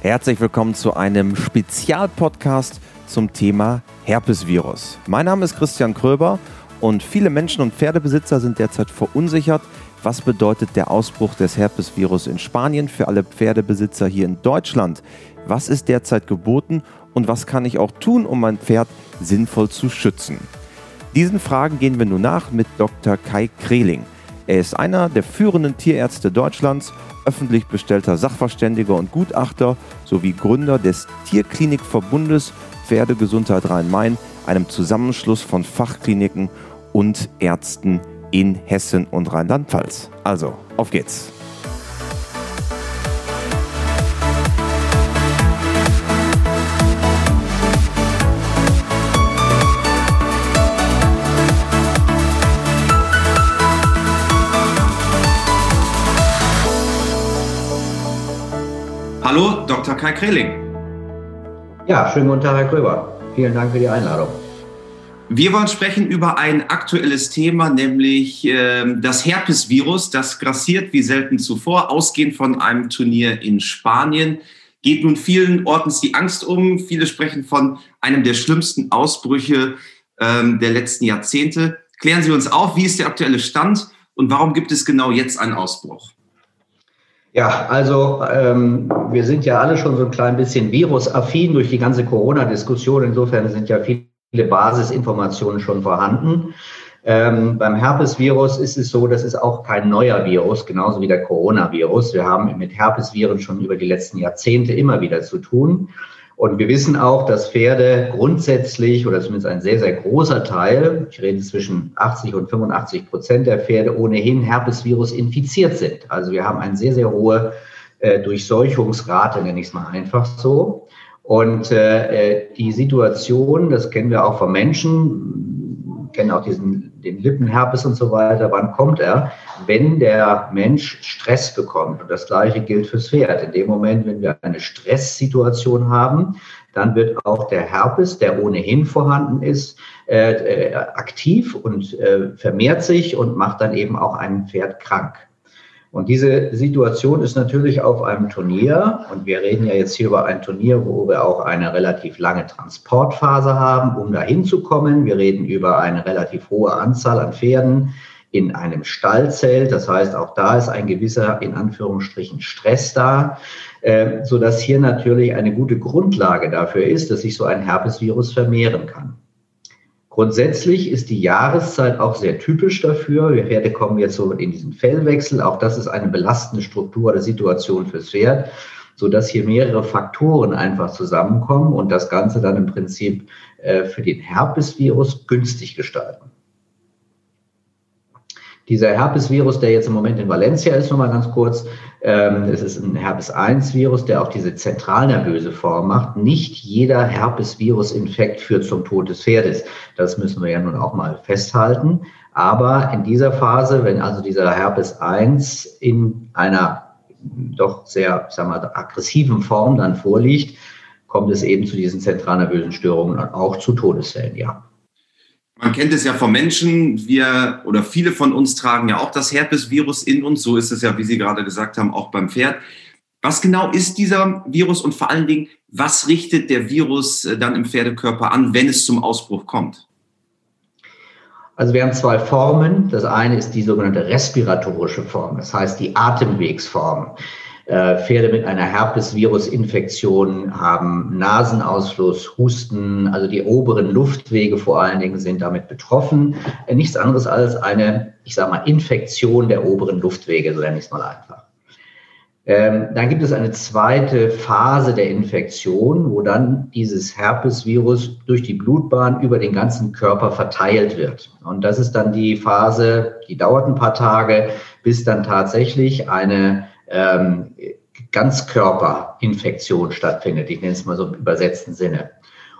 Herzlich willkommen zu einem Spezialpodcast zum Thema Herpesvirus. Mein Name ist Christian Kröber und viele Menschen und Pferdebesitzer sind derzeit verunsichert. Was bedeutet der Ausbruch des Herpesvirus in Spanien für alle Pferdebesitzer hier in Deutschland? Was ist derzeit geboten und was kann ich auch tun, um mein Pferd sinnvoll zu schützen? Diesen Fragen gehen wir nun nach mit Dr. Kai Kreling. Er ist einer der führenden Tierärzte Deutschlands, öffentlich bestellter Sachverständiger und Gutachter sowie Gründer des Tierklinikverbundes Pferdegesundheit Rhein-Main, einem Zusammenschluss von Fachkliniken und Ärzten in Hessen und Rheinland-Pfalz. Also, auf geht's! Hallo, Dr. Kai Kreling. Ja, schönen guten Tag, Herr Kröber. Vielen Dank für die Einladung. Wir wollen sprechen über ein aktuelles Thema, nämlich äh, das Herpesvirus. Das grassiert wie selten zuvor, ausgehend von einem Turnier in Spanien. Geht nun vielen Ortens die Angst um. Viele sprechen von einem der schlimmsten Ausbrüche ähm, der letzten Jahrzehnte. Klären Sie uns auf, wie ist der aktuelle Stand und warum gibt es genau jetzt einen Ausbruch? Ja, also ähm, wir sind ja alle schon so ein klein bisschen virusaffin durch die ganze Corona-Diskussion. Insofern sind ja viele Basisinformationen schon vorhanden. Ähm, beim Herpesvirus ist es so, das ist auch kein neuer Virus, genauso wie der Coronavirus. Wir haben mit Herpesviren schon über die letzten Jahrzehnte immer wieder zu tun. Und wir wissen auch, dass Pferde grundsätzlich oder zumindest ein sehr, sehr großer Teil, ich rede zwischen 80 und 85 Prozent der Pferde ohnehin Herpesvirus infiziert sind. Also wir haben eine sehr, sehr hohe äh, Durchseuchungsrate, nenne ich es mal einfach so. Und äh, die Situation, das kennen wir auch von Menschen, kennen auch diesen, den Lippenherpes und so weiter. Wann kommt er? Wenn der Mensch Stress bekommt. Und das Gleiche gilt fürs Pferd. In dem Moment, wenn wir eine Stresssituation haben, dann wird auch der Herpes, der ohnehin vorhanden ist, äh, äh aktiv und äh, vermehrt sich und macht dann eben auch ein Pferd krank. Und diese Situation ist natürlich auf einem Turnier, und wir reden ja jetzt hier über ein Turnier, wo wir auch eine relativ lange Transportphase haben, um dahin zu kommen. Wir reden über eine relativ hohe Anzahl an Pferden in einem Stallzelt. Das heißt, auch da ist ein gewisser, in Anführungsstrichen, Stress da, äh, sodass hier natürlich eine gute Grundlage dafür ist, dass sich so ein Herpesvirus vermehren kann. Grundsätzlich ist die Jahreszeit auch sehr typisch dafür. Wir Pferde kommen jetzt so in diesen Fellwechsel. Auch das ist eine belastende Struktur der Situation fürs Pferd, sodass hier mehrere Faktoren einfach zusammenkommen und das Ganze dann im Prinzip äh, für den Herpesvirus günstig gestalten. Dieser Herpesvirus, der jetzt im Moment in Valencia ist, nochmal ganz kurz, ähm, es ist ein Herpes-1-Virus, der auch diese zentralnervöse Form macht. Nicht jeder Herpesvirus-Infekt führt zum Tod des Pferdes. Das müssen wir ja nun auch mal festhalten. Aber in dieser Phase, wenn also dieser Herpes 1 in einer doch sehr, sagen wir mal, aggressiven Form dann vorliegt, kommt es eben zu diesen zentralnervösen Störungen und auch zu Todesfällen, ja. Man kennt es ja von Menschen, wir oder viele von uns tragen ja auch das Herpesvirus in uns. So ist es ja, wie Sie gerade gesagt haben, auch beim Pferd. Was genau ist dieser Virus und vor allen Dingen, was richtet der Virus äh, dann im Pferdekörper an, wenn es zum Ausbruch kommt? Also wir haben zwei Formen. Das eine ist die sogenannte respiratorische Form, das heißt die Atemwegsform. Äh, Pferde mit einer Herpesvirus-Infektion haben Nasenausfluss, Husten, also die oberen Luftwege vor allen Dingen sind damit betroffen. Äh, nichts anderes als eine, ich sage mal, Infektion der oberen Luftwege, so nenne ich es mal einfach. Ähm, dann gibt es eine zweite Phase der Infektion, wo dann dieses Herpesvirus durch die Blutbahn über den ganzen Körper verteilt wird. Und das ist dann die Phase, die dauert ein paar Tage, bis dann tatsächlich eine ähm, Ganzkörperinfektion stattfindet. Ich nenne es mal so im übersetzten Sinne.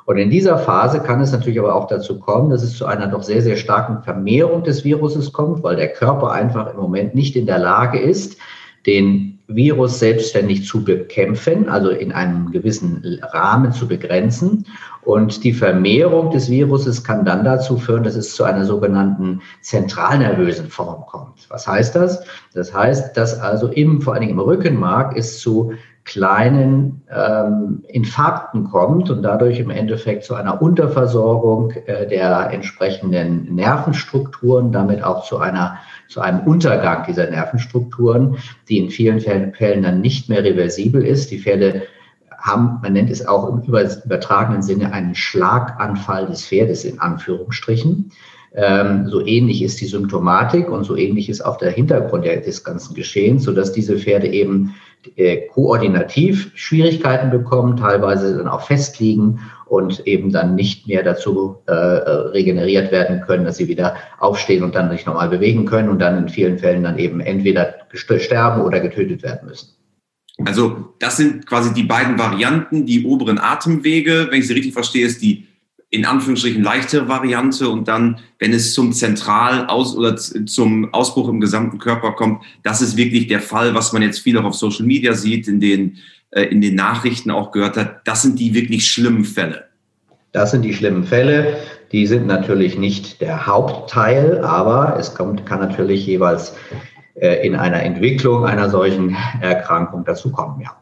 Und in dieser Phase kann es natürlich aber auch dazu kommen, dass es zu einer doch sehr, sehr starken Vermehrung des Viruses kommt, weil der Körper einfach im Moment nicht in der Lage ist, den Virus selbstständig zu bekämpfen, also in einem gewissen Rahmen zu begrenzen. Und die Vermehrung des Viruses kann dann dazu führen, dass es zu einer sogenannten zentralnervösen Form kommt. Was heißt das? Das heißt, dass also im, vor allen Dingen im Rückenmark es zu kleinen ähm, Infarkten kommt und dadurch im Endeffekt zu einer Unterversorgung äh, der entsprechenden Nervenstrukturen, damit auch zu einer zu einem Untergang dieser Nervenstrukturen, die in vielen Fällen dann nicht mehr reversibel ist. Die Pferde haben, man nennt es auch im übertragenen Sinne einen Schlaganfall des Pferdes in Anführungsstrichen. Ähm, so ähnlich ist die Symptomatik und so ähnlich ist auch der Hintergrund des ganzen Geschehens, sodass diese Pferde eben äh, koordinativ Schwierigkeiten bekommen, teilweise dann auch festliegen und eben dann nicht mehr dazu äh, regeneriert werden können, dass sie wieder aufstehen und dann sich normal bewegen können und dann in vielen Fällen dann eben entweder sterben oder getötet werden müssen. Also das sind quasi die beiden Varianten. Die oberen Atemwege, wenn ich sie richtig verstehe, ist die in Anführungsstrichen leichtere Variante und dann, wenn es zum Zentral aus oder zum Ausbruch im gesamten Körper kommt, das ist wirklich der Fall, was man jetzt viel auch auf Social Media sieht, in den, äh, in den Nachrichten auch gehört hat. Das sind die wirklich schlimmen Fälle. Das sind die schlimmen Fälle. Die sind natürlich nicht der Hauptteil, aber es kommt, kann natürlich jeweils äh, in einer Entwicklung einer solchen Erkrankung dazu kommen, ja.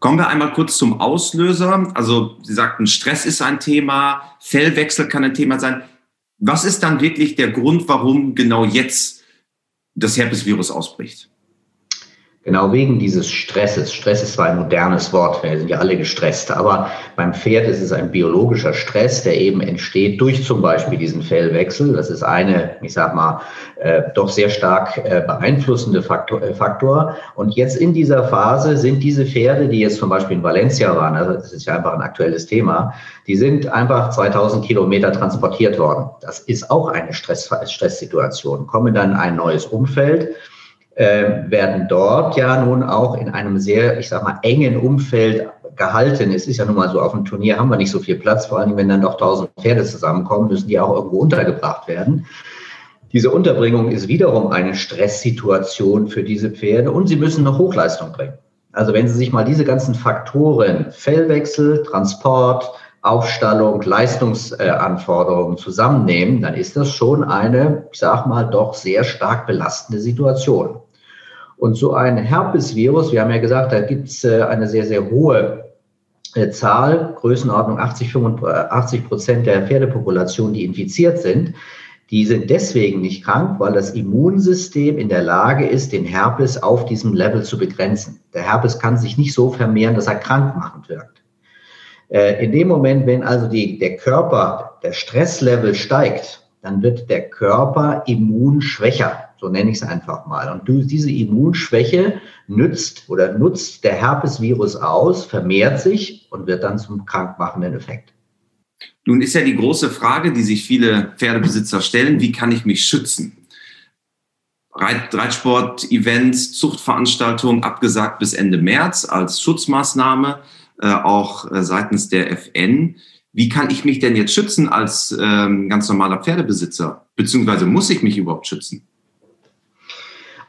Kommen wir einmal kurz zum Auslöser. Also Sie sagten, Stress ist ein Thema, Fellwechsel kann ein Thema sein. Was ist dann wirklich der Grund, warum genau jetzt das Herpesvirus ausbricht? Genau wegen dieses Stresses. Stress ist zwar ein modernes Wort, wir sind ja alle gestresst, aber beim Pferd ist es ein biologischer Stress, der eben entsteht durch zum Beispiel diesen Fellwechsel. Das ist eine, ich sag mal, äh, doch sehr stark äh, beeinflussende Faktor, äh, Faktor. Und jetzt in dieser Phase sind diese Pferde, die jetzt zum Beispiel in Valencia waren, also das ist ja einfach ein aktuelles Thema, die sind einfach 2000 Kilometer transportiert worden. Das ist auch eine Stress, Stresssituation. Kommen dann in ein neues Umfeld äh, werden dort ja nun auch in einem sehr, ich sag mal, engen Umfeld gehalten. Es ist ja nun mal so, auf dem Turnier haben wir nicht so viel Platz, vor allem wenn dann doch tausend Pferde zusammenkommen, müssen die auch irgendwo untergebracht werden. Diese Unterbringung ist wiederum eine Stresssituation für diese Pferde und sie müssen noch Hochleistung bringen. Also wenn Sie sich mal diese ganzen Faktoren, Fellwechsel, Transport, Aufstallung, Leistungsanforderungen zusammennehmen, dann ist das schon eine, ich sag mal, doch sehr stark belastende Situation. Und so ein Herpesvirus, wir haben ja gesagt, da gibt es äh, eine sehr, sehr hohe äh, Zahl, Größenordnung 80, 85 Prozent der Pferdepopulation, die infiziert sind. Die sind deswegen nicht krank, weil das Immunsystem in der Lage ist, den Herpes auf diesem Level zu begrenzen. Der Herpes kann sich nicht so vermehren, dass er krankmachend wirkt. Äh, in dem Moment, wenn also die, der Körper, der Stresslevel steigt, dann wird der Körper immunschwächer, so nenne ich es einfach mal. Und diese Immunschwäche nützt oder nutzt der Herpesvirus aus, vermehrt sich und wird dann zum krankmachenden Effekt. Nun ist ja die große Frage, die sich viele Pferdebesitzer stellen, wie kann ich mich schützen? Reitsport-Events, Zuchtveranstaltungen abgesagt bis Ende März als Schutzmaßnahme. Äh, auch äh, seitens der FN. Wie kann ich mich denn jetzt schützen als ähm, ganz normaler Pferdebesitzer? Beziehungsweise muss ich mich überhaupt schützen?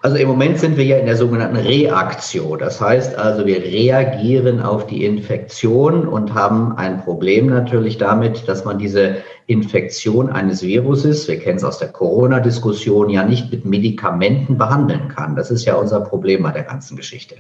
Also im Moment sind wir ja in der sogenannten Reaktion. Das heißt also, wir reagieren auf die Infektion und haben ein Problem natürlich damit, dass man diese Infektion eines Viruses, wir kennen es aus der Corona-Diskussion, ja nicht mit Medikamenten behandeln kann. Das ist ja unser Problem bei der ganzen Geschichte.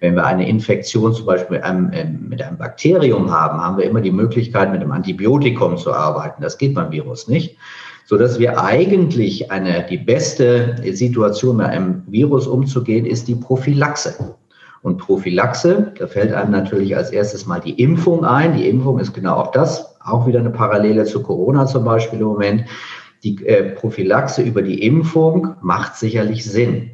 Wenn wir eine Infektion zum Beispiel mit einem, ähm, mit einem Bakterium haben, haben wir immer die Möglichkeit, mit einem Antibiotikum zu arbeiten. Das geht beim Virus nicht so dass wir eigentlich eine, die beste Situation mit einem Virus umzugehen, ist die Prophylaxe. Und Prophylaxe, da fällt einem natürlich als erstes mal die Impfung ein. Die Impfung ist genau auch das, auch wieder eine Parallele zu Corona zum Beispiel im Moment. Die äh, Prophylaxe über die Impfung macht sicherlich Sinn.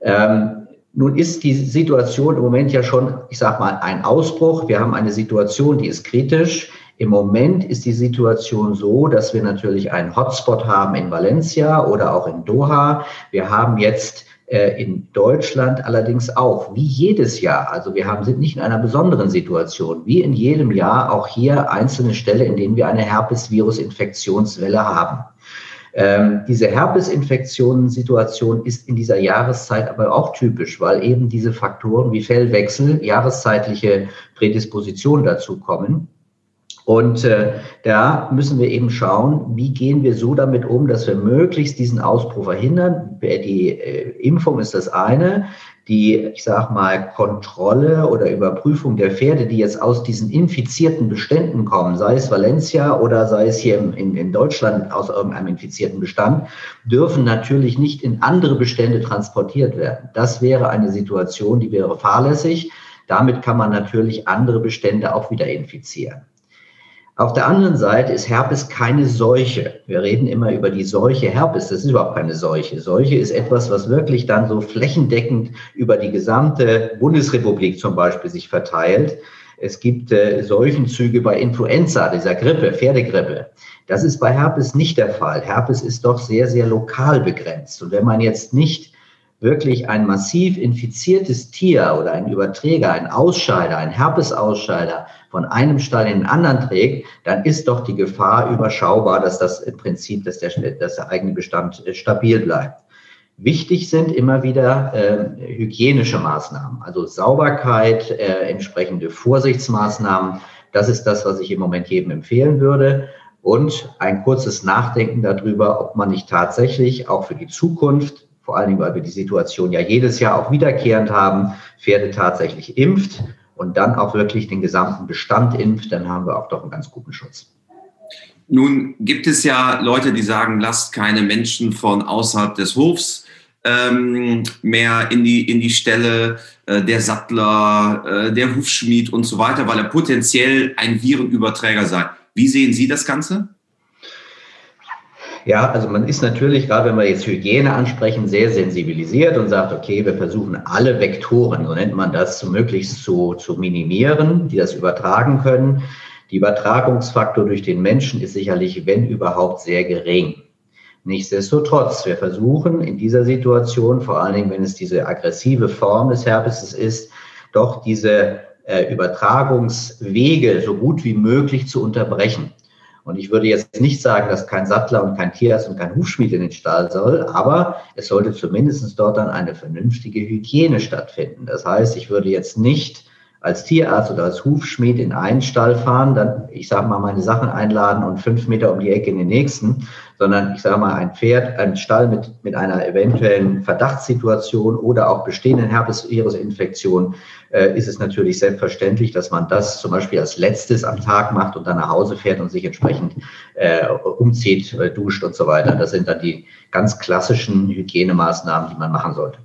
Ähm, nun ist die Situation im Moment ja schon, ich sage mal, ein Ausbruch. Wir haben eine Situation, die ist kritisch. Im Moment ist die Situation so, dass wir natürlich einen Hotspot haben in Valencia oder auch in Doha. Wir haben jetzt äh, in Deutschland allerdings auch, wie jedes Jahr, also wir haben, sind nicht in einer besonderen Situation, wie in jedem Jahr auch hier einzelne Stellen, in denen wir eine Herpesvirus-Infektionswelle haben. Ähm, diese Herpesinfektionssituation ist in dieser Jahreszeit aber auch typisch, weil eben diese Faktoren wie Fellwechsel, jahreszeitliche Prädisposition dazu kommen. Und äh, da müssen wir eben schauen, wie gehen wir so damit um, dass wir möglichst diesen Ausbruch verhindern. Die äh, Impfung ist das eine. Die, ich sag mal, Kontrolle oder Überprüfung der Pferde, die jetzt aus diesen infizierten Beständen kommen, sei es Valencia oder sei es hier in, in Deutschland aus irgendeinem infizierten Bestand, dürfen natürlich nicht in andere Bestände transportiert werden. Das wäre eine Situation, die wäre fahrlässig. Damit kann man natürlich andere Bestände auch wieder infizieren. Auf der anderen Seite ist Herpes keine Seuche. Wir reden immer über die Seuche Herpes. Das ist überhaupt keine Seuche. Seuche ist etwas, was wirklich dann so flächendeckend über die gesamte Bundesrepublik zum Beispiel sich verteilt. Es gibt äh, Seuchenzüge bei Influenza, dieser Grippe, Pferdegrippe. Das ist bei Herpes nicht der Fall. Herpes ist doch sehr, sehr lokal begrenzt. Und wenn man jetzt nicht wirklich ein massiv infiziertes Tier oder ein Überträger, ein Ausscheider, ein Herpesausscheider von einem Stall in den anderen trägt, dann ist doch die Gefahr überschaubar, dass das im Prinzip, dass der, dass der eigene Bestand äh, stabil bleibt. Wichtig sind immer wieder äh, hygienische Maßnahmen, also Sauberkeit, äh, entsprechende Vorsichtsmaßnahmen. Das ist das, was ich im Moment jedem empfehlen würde. Und ein kurzes Nachdenken darüber, ob man nicht tatsächlich auch für die Zukunft vor allen Dingen, weil wir die Situation ja jedes Jahr auch wiederkehrend haben, Pferde tatsächlich impft und dann auch wirklich den gesamten Bestand impft, dann haben wir auch doch einen ganz guten Schutz. Nun gibt es ja Leute, die sagen, lasst keine Menschen von außerhalb des Hofs ähm, mehr in die, in die Stelle, äh, der Sattler, äh, der Hufschmied und so weiter, weil er potenziell ein Virenüberträger sei. Wie sehen Sie das Ganze? Ja, also man ist natürlich, gerade wenn wir jetzt Hygiene ansprechen, sehr sensibilisiert und sagt, okay, wir versuchen alle Vektoren, so nennt man das, möglichst zu, zu minimieren, die das übertragen können. Die Übertragungsfaktor durch den Menschen ist sicherlich, wenn überhaupt, sehr gering. Nichtsdestotrotz, wir versuchen in dieser Situation, vor allen Dingen, wenn es diese aggressive Form des Herpes ist, doch diese äh, Übertragungswege so gut wie möglich zu unterbrechen. Und ich würde jetzt nicht sagen, dass kein Sattler und kein Tierarzt und kein Hufschmied in den Stall soll, aber es sollte zumindest dort dann eine vernünftige Hygiene stattfinden. Das heißt, ich würde jetzt nicht als Tierarzt oder als Hufschmied in einen Stall fahren, dann, ich sage mal, meine Sachen einladen und fünf Meter um die Ecke in den nächsten, sondern ich sage mal, ein Pferd, ein Stall mit, mit einer eventuellen Verdachtssituation oder auch bestehenden Herpesvirusinfektion, äh, ist es natürlich selbstverständlich, dass man das zum Beispiel als letztes am Tag macht und dann nach Hause fährt und sich entsprechend äh, umzieht, äh, duscht und so weiter. Das sind dann die ganz klassischen Hygienemaßnahmen, die man machen sollte.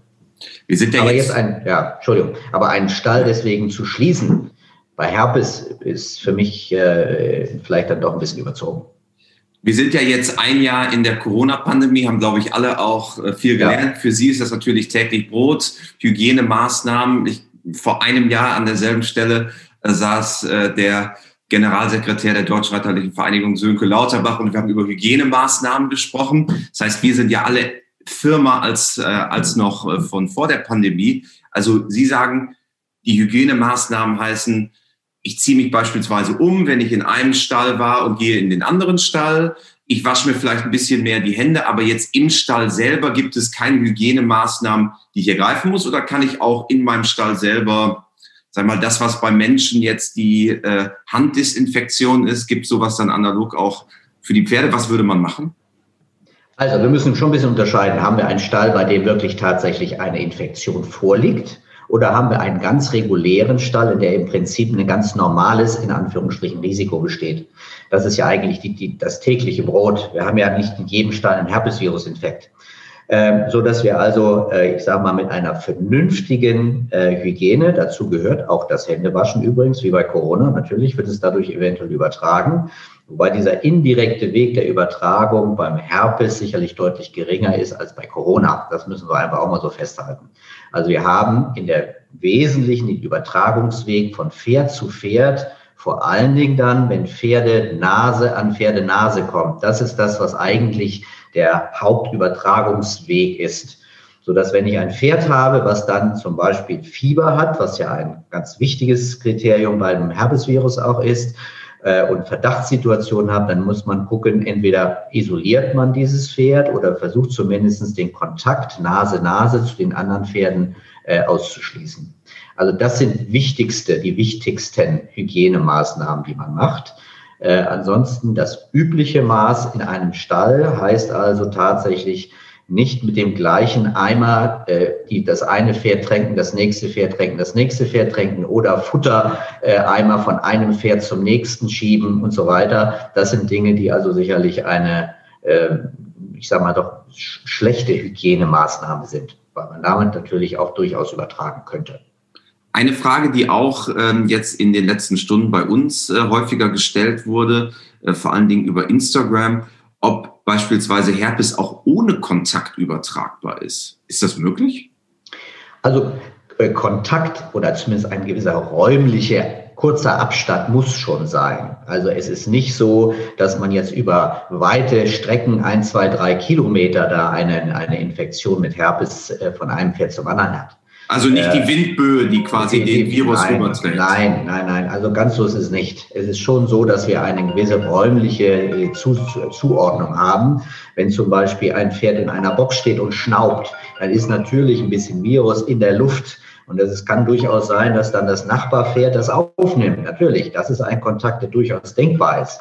Wir sind ja aber jetzt, jetzt ein, ja, Entschuldigung, aber einen Stall deswegen zu schließen bei Herpes ist für mich äh, vielleicht dann doch ein bisschen überzogen. Wir sind ja jetzt ein Jahr in der Corona-Pandemie, haben, glaube ich, alle auch äh, viel gelernt. Ja. Für Sie ist das natürlich täglich Brot, Hygienemaßnahmen. Ich, vor einem Jahr an derselben Stelle äh, saß äh, der Generalsekretär der Deutschreiterlichen Vereinigung Sönke Lauterbach und wir haben über Hygienemaßnahmen gesprochen. Das heißt, wir sind ja alle Firma als, äh, als noch äh, von vor der Pandemie. Also Sie sagen, die Hygienemaßnahmen heißen, ich ziehe mich beispielsweise um, wenn ich in einem Stall war und gehe in den anderen Stall. Ich wasche mir vielleicht ein bisschen mehr die Hände, aber jetzt im Stall selber gibt es keine Hygienemaßnahmen, die ich ergreifen muss? Oder kann ich auch in meinem Stall selber, sag mal, das, was bei Menschen jetzt die äh, Handdesinfektion ist, gibt sowas dann analog auch für die Pferde? Was würde man machen? Also wir müssen schon ein bisschen unterscheiden. Haben wir einen Stall, bei dem wirklich tatsächlich eine Infektion vorliegt? Oder haben wir einen ganz regulären Stall, in der im Prinzip ein ganz normales, in Anführungsstrichen, Risiko besteht? Das ist ja eigentlich die, die, das tägliche Brot. Wir haben ja nicht in jedem Stall einen Herpesvirusinfekt. Ähm, so dass wir also, äh, ich sage mal, mit einer vernünftigen äh, Hygiene, dazu gehört auch das Händewaschen übrigens, wie bei Corona, natürlich wird es dadurch eventuell übertragen, Wobei dieser indirekte Weg der Übertragung beim Herpes sicherlich deutlich geringer ist als bei Corona. Das müssen wir einfach auch mal so festhalten. Also wir haben in der Wesentlichen den Übertragungsweg von Pferd zu Pferd, vor allen Dingen dann, wenn Pferde Nase an Pferde Nase kommt. Das ist das, was eigentlich der Hauptübertragungsweg ist. So dass wenn ich ein Pferd habe, was dann zum Beispiel Fieber hat, was ja ein ganz wichtiges Kriterium beim Herpesvirus auch ist, äh, und Verdachtssituationen habe, dann muss man gucken, entweder isoliert man dieses Pferd oder versucht zumindest den Kontakt Nase-Nase zu den anderen Pferden äh, auszuschließen. Also das sind wichtigste, die wichtigsten Hygienemaßnahmen, die man macht. Äh, ansonsten das übliche Maß in einem Stall heißt also tatsächlich nicht mit dem gleichen Eimer äh, die das eine Pferd tränken, das nächste Pferd tränken, das nächste Pferd tränken oder Futtereimer äh, von einem Pferd zum nächsten schieben und so weiter. Das sind Dinge, die also sicherlich eine, äh, ich sage mal doch, sch schlechte Hygienemaßnahme sind, weil man damit natürlich auch durchaus übertragen könnte. Eine Frage, die auch ähm, jetzt in den letzten Stunden bei uns äh, häufiger gestellt wurde, äh, vor allen Dingen über Instagram, ob beispielsweise Herpes auch ohne Kontakt übertragbar ist. Ist das möglich? Also äh, Kontakt oder zumindest ein gewisser räumlicher kurzer Abstand muss schon sein. Also es ist nicht so, dass man jetzt über weite Strecken, ein, zwei, drei Kilometer da eine, eine Infektion mit Herpes äh, von einem Pferd zum anderen hat. Also nicht die äh, Windböe, die quasi die, den Virus nein, überträgt. Nein, nein, nein. Also ganz so ist es nicht. Es ist schon so, dass wir eine gewisse räumliche äh, Zu Zuordnung haben. Wenn zum Beispiel ein Pferd in einer Box steht und schnaubt, dann ist natürlich ein bisschen Virus in der Luft. Und es kann durchaus sein, dass dann das Nachbarpferd das aufnimmt. Natürlich, das ist ein Kontakt, der durchaus denkbar ist.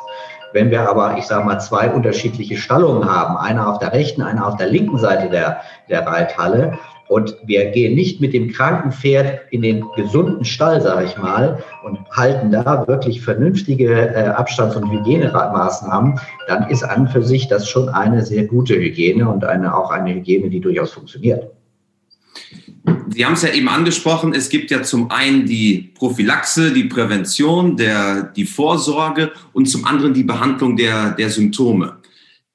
Wenn wir aber, ich sage mal, zwei unterschiedliche Stallungen haben, einer auf der rechten, einer auf der linken Seite der, der Reithalle, und wir gehen nicht mit dem kranken Pferd in den gesunden Stall, sage ich mal, und halten da wirklich vernünftige äh, Abstands- und Hygienemaßnahmen, dann ist an für sich das schon eine sehr gute Hygiene und eine, auch eine Hygiene, die durchaus funktioniert. Sie haben es ja eben angesprochen, es gibt ja zum einen die Prophylaxe, die Prävention, der, die Vorsorge und zum anderen die Behandlung der, der Symptome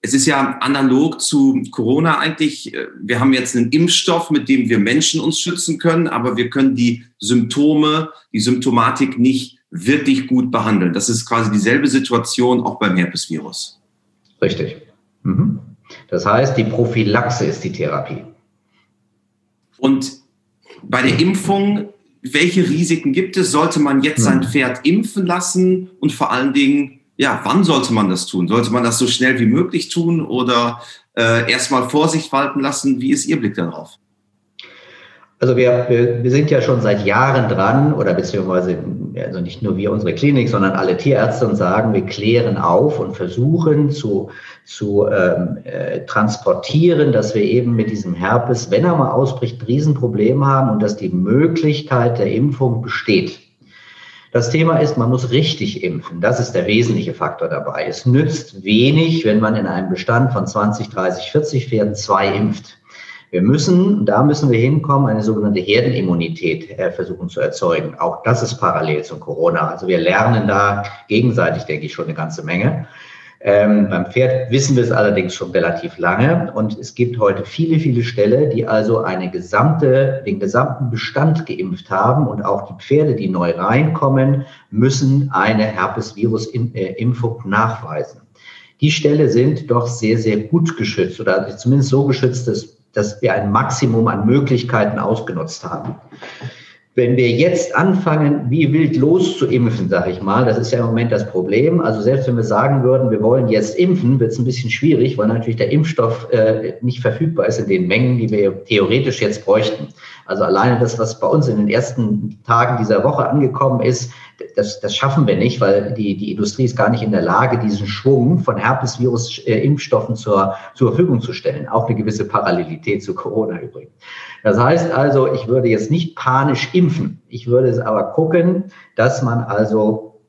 es ist ja analog zu Corona eigentlich. Wir haben jetzt einen Impfstoff, mit dem wir Menschen uns schützen können, aber wir können die Symptome, die Symptomatik nicht wirklich gut behandeln. Das ist quasi dieselbe Situation auch beim Herpesvirus. Richtig. Mhm. Das heißt, die Prophylaxe ist die Therapie. Und bei der Impfung, welche Risiken gibt es? Sollte man jetzt sein mhm. Pferd impfen lassen? Und vor allen Dingen, ja, wann sollte man das tun? Sollte man das so schnell wie möglich tun oder äh, erstmal Vorsicht walten lassen? Wie ist Ihr Blick darauf? Also wir, wir, sind ja schon seit Jahren dran, oder beziehungsweise also nicht nur wir, unsere Klinik, sondern alle Tierärzte und sagen, wir klären auf und versuchen zu, zu ähm, äh, transportieren, dass wir eben mit diesem Herpes, wenn er mal ausbricht, ein Riesenproblem haben und dass die Möglichkeit der Impfung besteht. Das Thema ist, man muss richtig impfen. Das ist der wesentliche Faktor dabei. Es nützt wenig, wenn man in einem Bestand von 20, 30, 40 Pferden zwei impft. Wir müssen, da müssen wir hinkommen, eine sogenannte Herdenimmunität äh, versuchen zu erzeugen. Auch das ist parallel zum Corona. Also wir lernen da gegenseitig, denke ich, schon eine ganze Menge. Ähm, beim Pferd wissen wir es allerdings schon relativ lange und es gibt heute viele, viele Ställe, die also eine gesamte, den gesamten Bestand geimpft haben und auch die Pferde, die neu reinkommen, müssen eine Herpesvirus-Impfung nachweisen. Die Ställe sind doch sehr, sehr gut geschützt oder zumindest so geschützt, dass, dass wir ein Maximum an Möglichkeiten ausgenutzt haben. Wenn wir jetzt anfangen, wie wild loszuimpfen, sage ich mal, das ist ja im Moment das Problem. Also selbst wenn wir sagen würden, wir wollen jetzt impfen, wird es ein bisschen schwierig, weil natürlich der Impfstoff äh, nicht verfügbar ist in den Mengen, die wir theoretisch jetzt bräuchten. Also alleine das, was bei uns in den ersten Tagen dieser Woche angekommen ist, das, das schaffen wir nicht, weil die, die Industrie ist gar nicht in der Lage, diesen Schwung von Herpesvirus-Impfstoffen zur, zur Verfügung zu stellen. Auch eine gewisse Parallelität zu Corona übrigens. Das heißt also, ich würde jetzt nicht panisch impfen. Ich würde es aber gucken, dass man also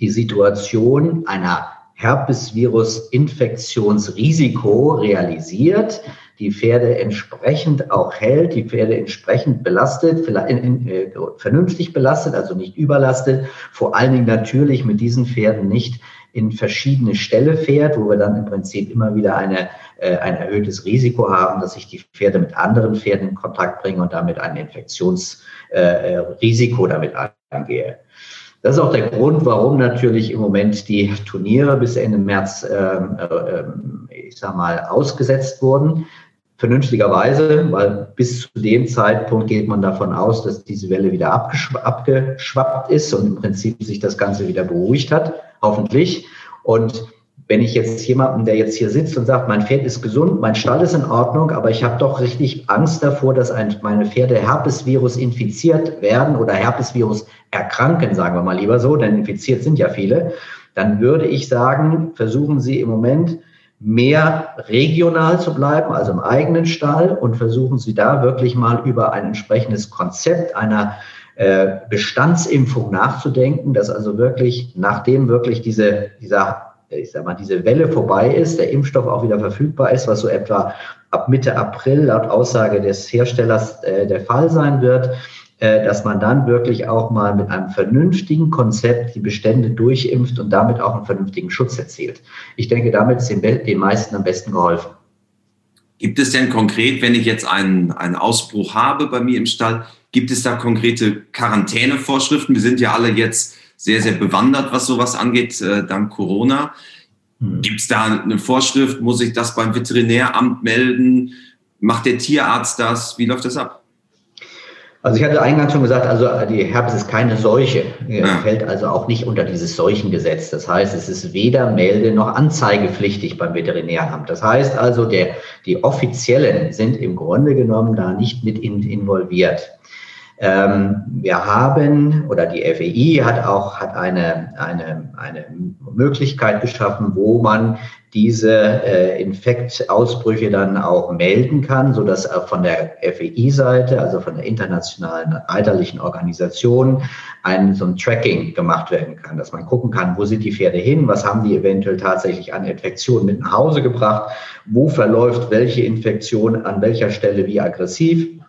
die Situation einer Herpesvirus-Infektionsrisiko realisiert, die Pferde entsprechend auch hält, die Pferde entsprechend belastet, äh, vernünftig belastet, also nicht überlastet, vor allen Dingen natürlich mit diesen Pferden nicht in verschiedene Ställe fährt, wo wir dann im Prinzip immer wieder eine, äh, ein erhöhtes Risiko haben, dass sich die Pferde mit anderen Pferden in Kontakt bringen und damit ein Infektionsrisiko äh, damit angehe. Das ist auch der Grund, warum natürlich im Moment die Turniere bis Ende März, ähm, äh, ähm, ich sag mal, ausgesetzt wurden. Vernünftigerweise, weil bis zu dem Zeitpunkt geht man davon aus, dass diese Welle wieder abgeschwappt ist und im Prinzip sich das Ganze wieder beruhigt hat, hoffentlich. Und wenn ich jetzt jemanden, der jetzt hier sitzt und sagt, mein Pferd ist gesund, mein Stall ist in Ordnung, aber ich habe doch richtig Angst davor, dass ein, meine Pferde Herpesvirus infiziert werden oder Herpesvirus erkranken, sagen wir mal lieber so, denn infiziert sind ja viele, dann würde ich sagen, versuchen Sie im Moment mehr regional zu bleiben, also im eigenen Stall und versuchen Sie da wirklich mal über ein entsprechendes Konzept einer Bestandsimpfung nachzudenken, dass also wirklich, nachdem wirklich diese, dieser ich sag mal, diese Welle vorbei ist, der Impfstoff auch wieder verfügbar ist, was so etwa ab Mitte April laut Aussage des Herstellers äh, der Fall sein wird, äh, dass man dann wirklich auch mal mit einem vernünftigen Konzept die Bestände durchimpft und damit auch einen vernünftigen Schutz erzielt. Ich denke, damit ist den, den meisten am besten geholfen. Gibt es denn konkret, wenn ich jetzt einen, einen Ausbruch habe bei mir im Stall, gibt es da konkrete Quarantänevorschriften? Wir sind ja alle jetzt sehr, sehr bewandert, was sowas angeht, äh, dank Corona. Hm. Gibt es da eine Vorschrift? Muss ich das beim Veterinäramt melden? Macht der Tierarzt das? Wie läuft das ab? Also ich hatte eingangs schon gesagt, also die Herpes ist keine Seuche, ja. fällt also auch nicht unter dieses Seuchengesetz. Das heißt, es ist weder melde- noch anzeigepflichtig beim Veterinäramt. Das heißt also, der, die Offiziellen sind im Grunde genommen da nicht mit involviert. Ähm, wir haben oder die FEI hat auch hat eine, eine, eine Möglichkeit geschaffen, wo man diese äh, Infektausbrüche dann auch melden kann, so dass von der FEI-Seite, also von der internationalen eidlerlichen Organisation, ein so ein Tracking gemacht werden kann, dass man gucken kann, wo sind die Pferde hin, was haben die eventuell tatsächlich an Infektionen mit nach Hause gebracht, wo verläuft welche Infektion an welcher Stelle wie aggressiv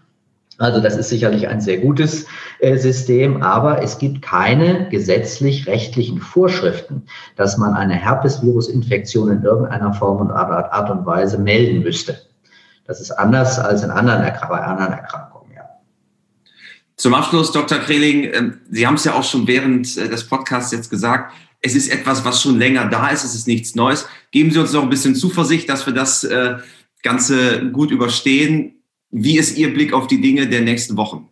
also das ist sicherlich ein sehr gutes äh, System, aber es gibt keine gesetzlich-rechtlichen Vorschriften, dass man eine Herpesvirusinfektion in irgendeiner Form und Art und Weise melden müsste. Das ist anders als in anderen, bei anderen Erkrankungen. Ja. Zum Abschluss, Dr. Kreling, ähm, Sie haben es ja auch schon während äh, des Podcasts jetzt gesagt, es ist etwas, was schon länger da ist, es ist nichts Neues. Geben Sie uns noch ein bisschen Zuversicht, dass wir das äh, Ganze gut überstehen wie ist Ihr Blick auf die Dinge der nächsten Wochen?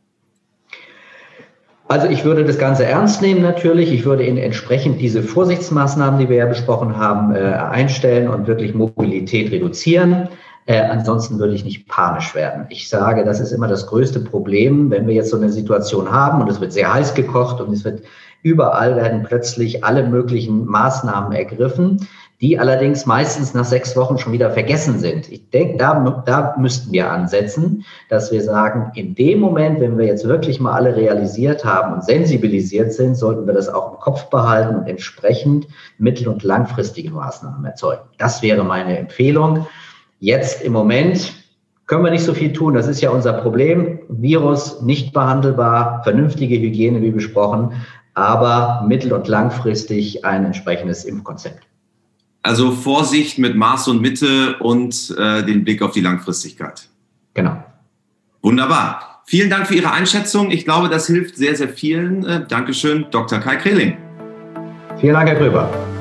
Also ich würde das Ganze ernst nehmen natürlich. Ich würde in entsprechend diese Vorsichtsmaßnahmen, die wir ja besprochen haben, äh, einstellen und wirklich Mobilität reduzieren. Äh, ansonsten würde ich nicht panisch werden. Ich sage, das ist immer das größte Problem, wenn wir jetzt so eine Situation haben und es wird sehr heiß gekocht und es wird überall werden plötzlich alle möglichen Maßnahmen ergriffen die allerdings meistens nach sechs Wochen schon wieder vergessen sind. Ich denke, da, da müssten wir ansetzen, dass wir sagen, in dem Moment, wenn wir jetzt wirklich mal alle realisiert haben und sensibilisiert sind, sollten wir das auch im Kopf behalten und entsprechend mittel- und langfristige Maßnahmen erzeugen. Das wäre meine Empfehlung. Jetzt im Moment können wir nicht so viel tun. Das ist ja unser Problem. Virus nicht behandelbar, vernünftige Hygiene, wie besprochen, aber mittel- und langfristig ein entsprechendes Impfkonzept. Also Vorsicht mit Maß und Mitte und äh, den Blick auf die Langfristigkeit. Genau. Wunderbar. Vielen Dank für Ihre Einschätzung. Ich glaube, das hilft sehr, sehr vielen. Äh, Dankeschön, Dr. Kai Kreling. Vielen Dank, Herr Gröber.